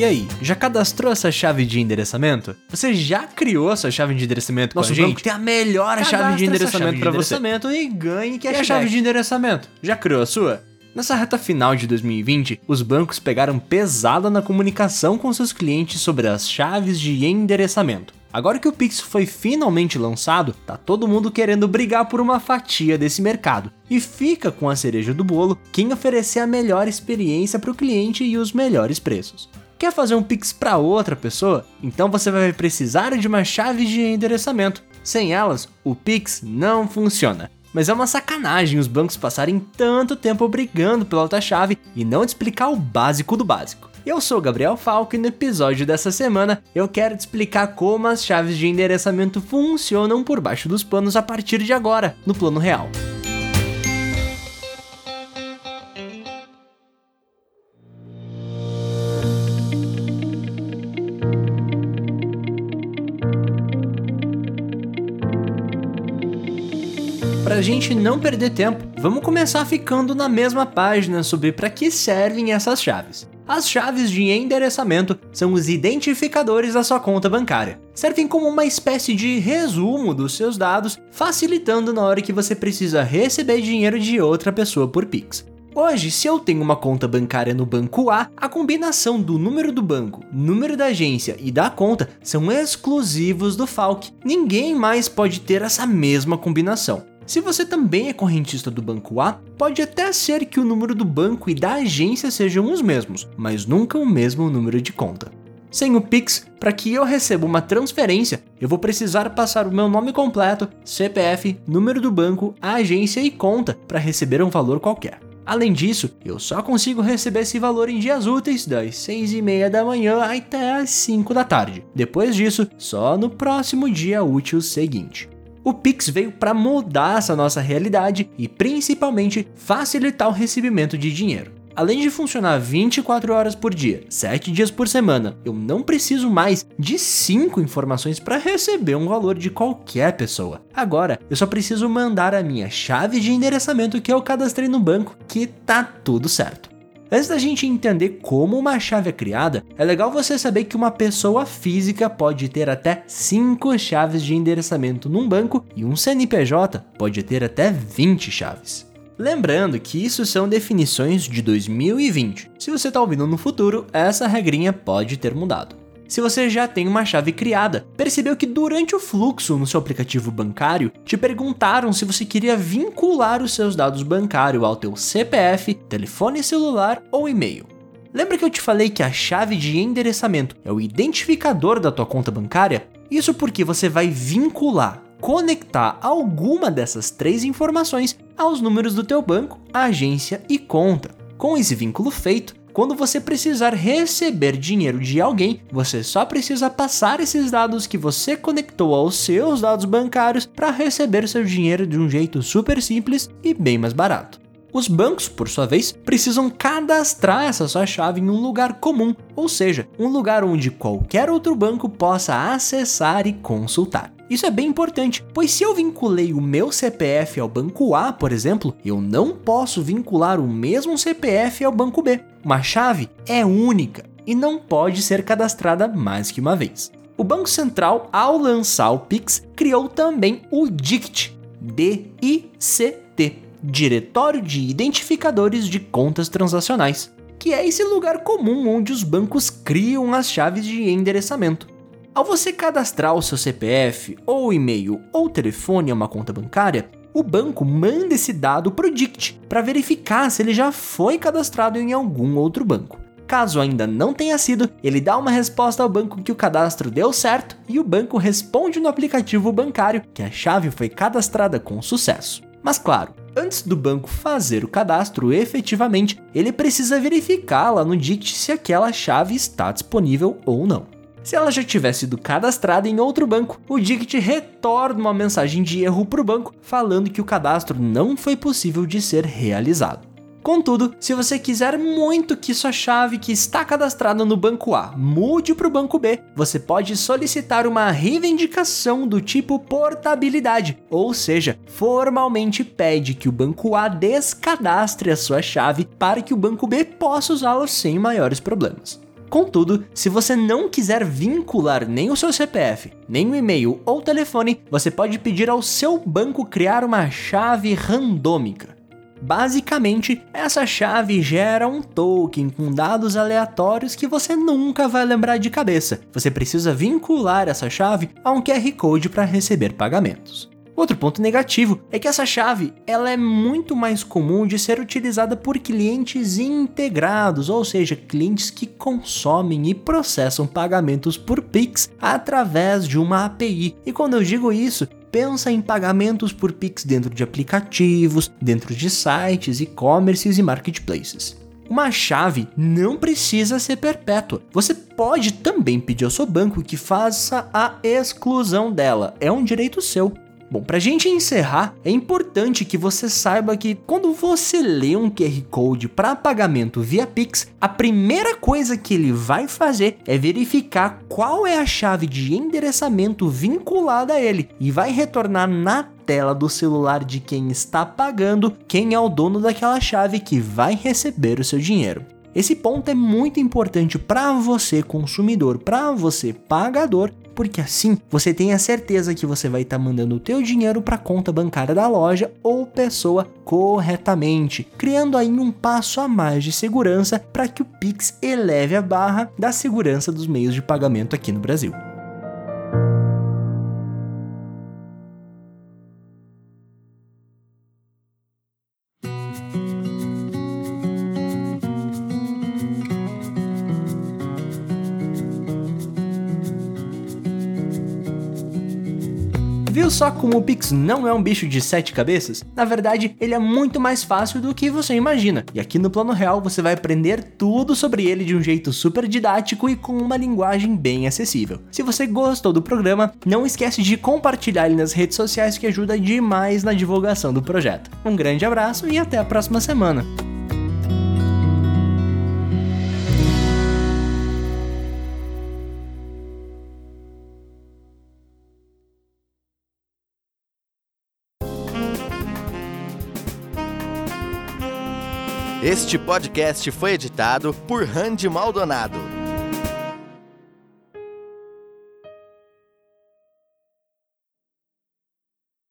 E aí, já cadastrou essa chave de endereçamento? Você já criou essa chave de endereçamento Nosso com a gente? banco tem a melhor Cadastra chave de endereçamento para você. e ganhe que E a chave de endereçamento. Já criou a sua? Nessa reta final de 2020, os bancos pegaram pesada na comunicação com seus clientes sobre as chaves de endereçamento. Agora que o Pix foi finalmente lançado, tá todo mundo querendo brigar por uma fatia desse mercado. E fica com a cereja do bolo quem oferecer a melhor experiência para o cliente e os melhores preços. Quer fazer um Pix para outra pessoa? Então você vai precisar de uma chave de endereçamento. Sem elas, o Pix não funciona. Mas é uma sacanagem os bancos passarem tanto tempo brigando pela outra chave e não te explicar o básico do básico. Eu sou Gabriel Falco e no episódio dessa semana eu quero te explicar como as chaves de endereçamento funcionam por baixo dos panos a partir de agora, no plano real. Pra gente não perder tempo, vamos começar ficando na mesma página sobre para que servem essas chaves. As chaves de endereçamento são os identificadores da sua conta bancária. Servem como uma espécie de resumo dos seus dados, facilitando na hora que você precisa receber dinheiro de outra pessoa por Pix. Hoje, se eu tenho uma conta bancária no banco A, a combinação do número do banco, número da agência e da conta são exclusivos do Falk. Ninguém mais pode ter essa mesma combinação. Se você também é correntista do banco A, pode até ser que o número do banco e da agência sejam os mesmos, mas nunca o mesmo número de conta. Sem o Pix, para que eu receba uma transferência, eu vou precisar passar o meu nome completo, CPF, número do banco, agência e conta para receber um valor qualquer. Além disso, eu só consigo receber esse valor em dias úteis das 6 e meia da manhã até as 5 da tarde. Depois disso, só no próximo dia útil seguinte. O Pix veio para mudar essa nossa realidade e principalmente facilitar o recebimento de dinheiro. Além de funcionar 24 horas por dia, 7 dias por semana, eu não preciso mais de 5 informações para receber um valor de qualquer pessoa. Agora, eu só preciso mandar a minha chave de endereçamento que eu cadastrei no banco, que tá tudo certo. Antes da gente entender como uma chave é criada, é legal você saber que uma pessoa física pode ter até 5 chaves de endereçamento num banco e um CNPJ pode ter até 20 chaves. Lembrando que isso são definições de 2020. Se você está ouvindo no futuro, essa regrinha pode ter mudado. Se você já tem uma chave criada, percebeu que durante o fluxo no seu aplicativo bancário, te perguntaram se você queria vincular os seus dados bancários ao teu CPF, telefone celular ou e-mail. Lembra que eu te falei que a chave de endereçamento é o identificador da tua conta bancária? Isso porque você vai vincular, conectar alguma dessas três informações aos números do teu banco, agência e conta. Com esse vínculo feito, quando você precisar receber dinheiro de alguém, você só precisa passar esses dados que você conectou aos seus dados bancários para receber seu dinheiro de um jeito super simples e bem mais barato. Os bancos, por sua vez, precisam cadastrar essa sua chave em um lugar comum, ou seja, um lugar onde qualquer outro banco possa acessar e consultar. Isso é bem importante, pois se eu vinculei o meu CPF ao banco A, por exemplo, eu não posso vincular o mesmo CPF ao banco B. Uma chave é única e não pode ser cadastrada mais que uma vez. O Banco Central, ao lançar o Pix, criou também o DICT, D-I-C-T, Diretório de Identificadores de Contas Transacionais, que é esse lugar comum onde os bancos criam as chaves de endereçamento. Ao você cadastrar o seu CPF, ou e-mail ou telefone a uma conta bancária, o banco manda esse dado para o DICT para verificar se ele já foi cadastrado em algum outro banco. Caso ainda não tenha sido, ele dá uma resposta ao banco que o cadastro deu certo e o banco responde no aplicativo bancário que a chave foi cadastrada com sucesso. Mas claro, antes do banco fazer o cadastro efetivamente, ele precisa verificar lá no DICT se aquela chave está disponível ou não. Se ela já tiver sido cadastrada em outro banco, o DICT retorna uma mensagem de erro para o banco falando que o cadastro não foi possível de ser realizado. Contudo, se você quiser muito que sua chave que está cadastrada no banco A mude para o banco B, você pode solicitar uma reivindicação do tipo portabilidade, ou seja, formalmente pede que o banco A descadastre a sua chave para que o banco B possa usá-la sem maiores problemas. Contudo, se você não quiser vincular nem o seu CPF, nem o e-mail ou telefone, você pode pedir ao seu banco criar uma chave randômica. Basicamente, essa chave gera um token com dados aleatórios que você nunca vai lembrar de cabeça. Você precisa vincular essa chave a um QR Code para receber pagamentos. Outro ponto negativo é que essa chave ela é muito mais comum de ser utilizada por clientes integrados, ou seja, clientes que consomem e processam pagamentos por Pix através de uma API. E quando eu digo isso, pensa em pagamentos por Pix dentro de aplicativos, dentro de sites, e-commerces e marketplaces. Uma chave não precisa ser perpétua. Você pode também pedir ao seu banco que faça a exclusão dela. É um direito seu. Bom, pra gente encerrar, é importante que você saiba que quando você lê um QR Code para pagamento via Pix, a primeira coisa que ele vai fazer é verificar qual é a chave de endereçamento vinculada a ele e vai retornar na tela do celular de quem está pagando quem é o dono daquela chave que vai receber o seu dinheiro. Esse ponto é muito importante para você consumidor, para você pagador, porque assim você tem a certeza que você vai estar tá mandando o teu dinheiro para a conta bancária da loja ou pessoa corretamente, criando aí um passo a mais de segurança para que o Pix eleve a barra da segurança dos meios de pagamento aqui no Brasil. Viu só como o Pix não é um bicho de sete cabeças? Na verdade, ele é muito mais fácil do que você imagina. E aqui no Plano Real você vai aprender tudo sobre ele de um jeito super didático e com uma linguagem bem acessível. Se você gostou do programa, não esquece de compartilhar ele nas redes sociais que ajuda demais na divulgação do projeto. Um grande abraço e até a próxima semana. Este podcast foi editado por Randy Maldonado.